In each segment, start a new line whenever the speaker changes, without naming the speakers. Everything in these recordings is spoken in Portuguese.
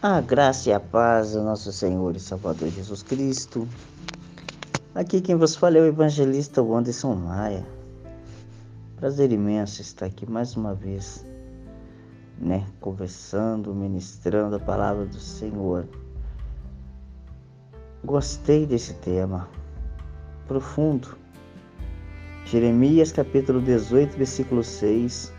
A graça e a paz do nosso Senhor e Salvador Jesus Cristo. Aqui quem vos fala é o evangelista Wanderson Maia. Prazer imenso estar aqui mais uma vez, né, conversando, ministrando a palavra do Senhor. Gostei desse tema profundo. Jeremias capítulo 18, versículo 6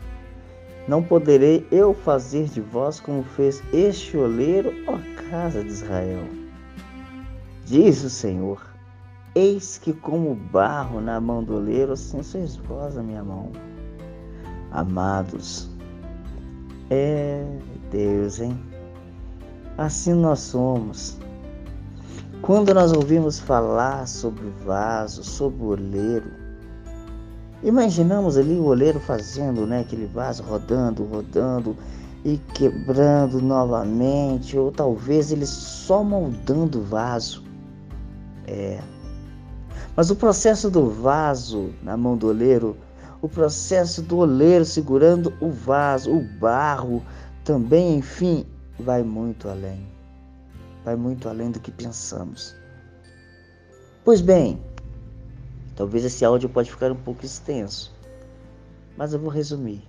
não poderei eu fazer de vós como fez este oleiro, ó casa de Israel. Diz o Senhor: Eis que, como barro na mão do oleiro, assim sois vós minha mão. Amados, é Deus, hein? Assim nós somos. Quando nós ouvimos falar sobre o vaso, sobre o oleiro, Imaginamos ali o oleiro fazendo né, aquele vaso rodando, rodando e quebrando novamente, ou talvez ele só moldando o vaso. É. Mas o processo do vaso na mão do oleiro, o processo do oleiro segurando o vaso, o barro, também, enfim, vai muito além. Vai muito além do que pensamos. Pois bem, Talvez esse áudio pode ficar um pouco extenso, mas eu vou resumir.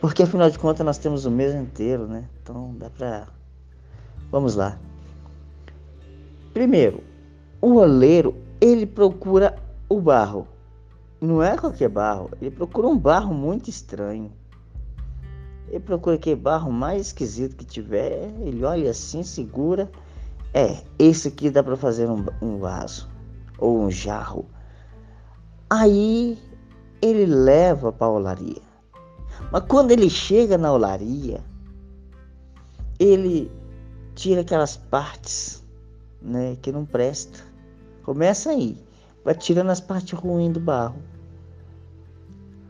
Porque afinal de contas nós temos o mês inteiro, né? Então dá pra. Vamos lá. Primeiro, o oleiro ele procura o barro. Não é qualquer barro, ele procura um barro muito estranho. Ele procura aquele barro mais esquisito que tiver. Ele olha assim, segura. É, esse aqui dá para fazer um, um vaso ou um jarro. Aí ele leva para a olaria. Mas quando ele chega na olaria, ele tira aquelas partes né, que não presta. Começa aí, vai tirando as partes ruins do barro.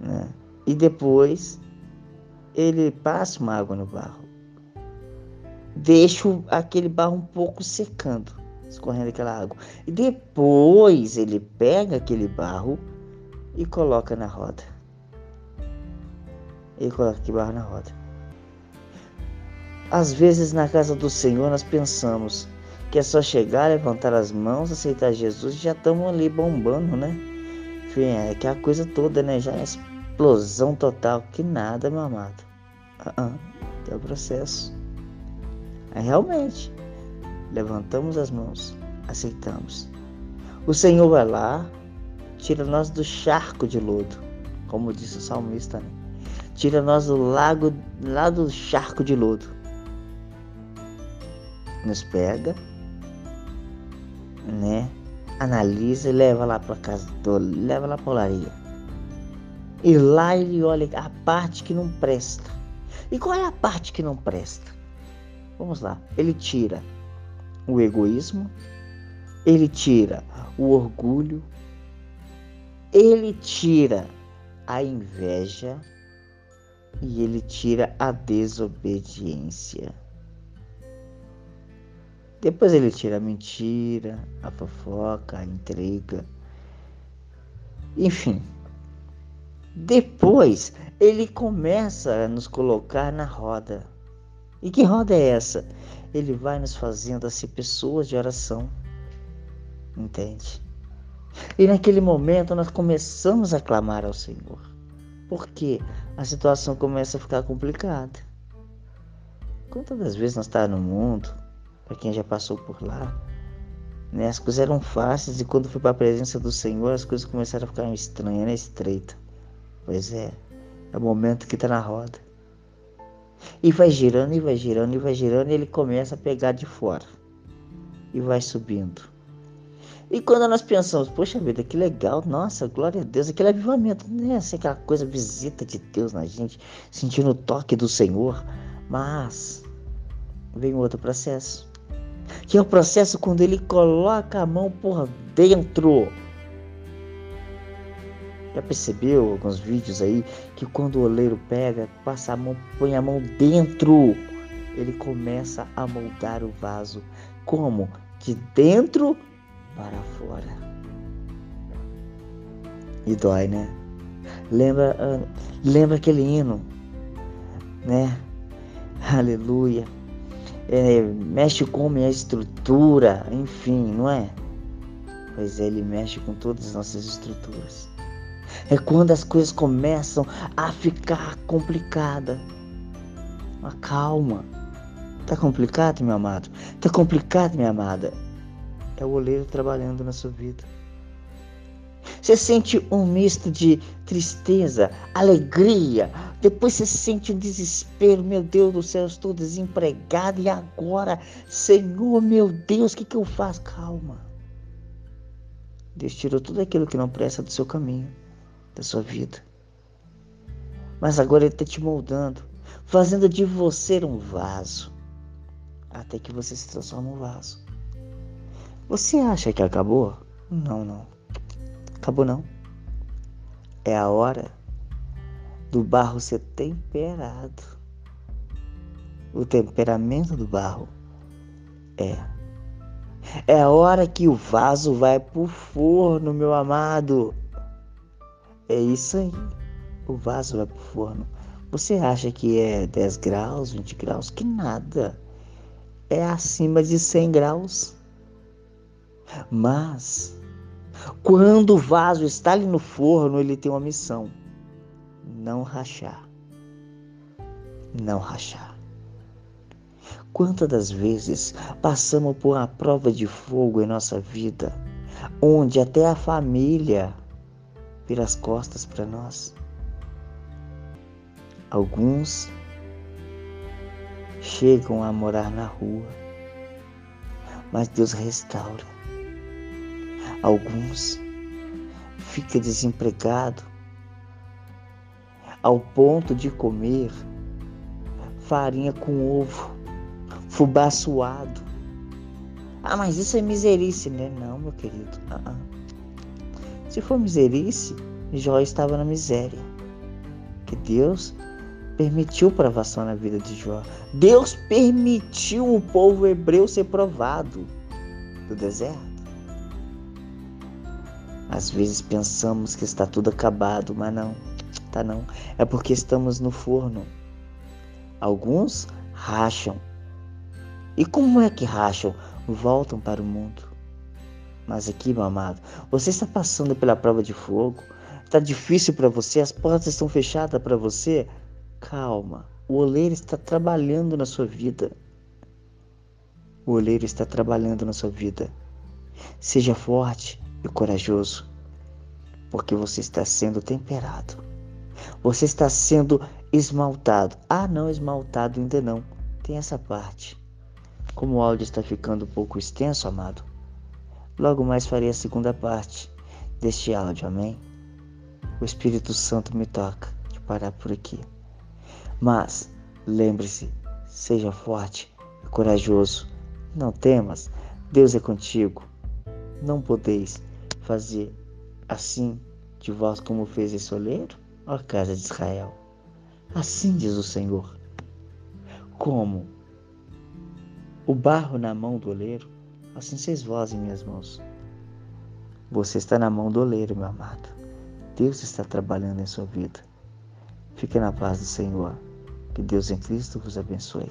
Né? E depois ele passa uma água no barro. Deixa aquele barro um pouco secando escorrendo aquela água. E depois ele pega aquele barro e coloca na roda. Ele coloca aquele barro na roda. Às vezes na casa do Senhor nós pensamos que é só chegar, levantar as mãos, aceitar Jesus e já estamos ali bombando, né? Enfim, é que a coisa toda, né? Já é explosão total. Que nada, meu amado. Uh -uh, é o processo. É realmente levantamos as mãos, aceitamos. O Senhor vai lá, tira nós do charco de lodo, como disse o salmista, né? tira nós do lago, lá do charco de lodo. Nos pega, né? Analisa e leva lá para casa, do, leva lá para olaria. E lá ele olha a parte que não presta. E qual é a parte que não presta? Vamos lá. Ele tira o egoísmo, ele tira o orgulho, ele tira a inveja e ele tira a desobediência. Depois ele tira a mentira, a fofoca, a intriga. Enfim. Depois ele começa a nos colocar na roda. E que roda é essa? Ele vai nos fazendo assim pessoas de oração. Entende? E naquele momento nós começamos a clamar ao Senhor. Porque a situação começa a ficar complicada. Quantas das vezes nós estávamos no mundo, para quem já passou por lá, né, as coisas eram fáceis e quando foi para a presença do Senhor as coisas começaram a ficar estranhas, né, estreitas. Pois é, é o momento que está na roda. E vai girando, e vai girando, e vai girando, e ele começa a pegar de fora. E vai subindo. E quando nós pensamos, poxa vida, que legal, nossa, glória a Deus, aquele avivamento, né? Assim, aquela coisa, visita de Deus na gente, sentindo o toque do Senhor. Mas vem outro processo. Que é o processo quando ele coloca a mão por dentro já percebeu alguns vídeos aí que quando o oleiro pega, passa a mão, põe a mão dentro, ele começa a moldar o vaso. Como? De dentro para fora. E dói, né? Lembra, uh, lembra aquele hino, né? Aleluia. é, mexe com minha estrutura, enfim, não é? Pois é, ele mexe com todas as nossas estruturas. É quando as coisas começam a ficar complicada. Mas calma. Tá complicado, meu amado? Tá complicado, minha amada? É o oleiro trabalhando na sua vida. Você sente um misto de tristeza, alegria, depois você sente um desespero. Meu Deus do céu, estou desempregado e agora, Senhor, meu Deus, o que, que eu faço? Calma. Deus tirou tudo aquilo que não presta do seu caminho, da sua vida. Mas agora Ele está te moldando, fazendo de você um vaso, até que você se transforme um vaso. Você acha que acabou? Não, não. Acabou não. É a hora do barro ser temperado. O temperamento do barro é. É a hora que o vaso vai pro forno, meu amado. É isso aí. O vaso vai pro forno. Você acha que é 10 graus, 20 graus? Que nada. É acima de 100 graus. Mas quando o vaso está ali no forno, ele tem uma missão: não rachar. Não rachar. Quantas das vezes passamos por uma prova de fogo em nossa vida, onde até a família vira as costas para nós? Alguns chegam a morar na rua, mas Deus restaura Alguns fica desempregado ao ponto de comer farinha com ovo, fubá suado. Ah, mas isso é miserice, né? Não, meu querido. Uh -uh. Se for miserice, Jó estava na miséria. Que Deus permitiu provação na vida de Jó. Deus permitiu o povo hebreu ser provado do deserto. Às vezes pensamos que está tudo acabado, mas não, tá não. É porque estamos no forno. Alguns racham. E como é que racham? Voltam para o mundo. Mas aqui, meu amado, você está passando pela prova de fogo. Está difícil para você, as portas estão fechadas para você. Calma, o oleiro está trabalhando na sua vida. O oleiro está trabalhando na sua vida. Seja forte, e corajoso, porque você está sendo temperado. Você está sendo esmaltado. Ah, não, esmaltado ainda não. Tem essa parte. Como o áudio está ficando um pouco extenso, amado, logo mais farei a segunda parte deste áudio, amém? O Espírito Santo me toca de parar por aqui. Mas lembre-se, seja forte e corajoso. Não temas, Deus é contigo. Não podeis fazer assim de vós como fez esse oleiro, ó casa de Israel. Assim diz o Senhor. Como o barro na mão do oleiro, assim sois vós em minhas mãos. Você está na mão do oleiro, meu amado. Deus está trabalhando em sua vida. Fique na paz do Senhor. Que Deus em Cristo vos abençoe.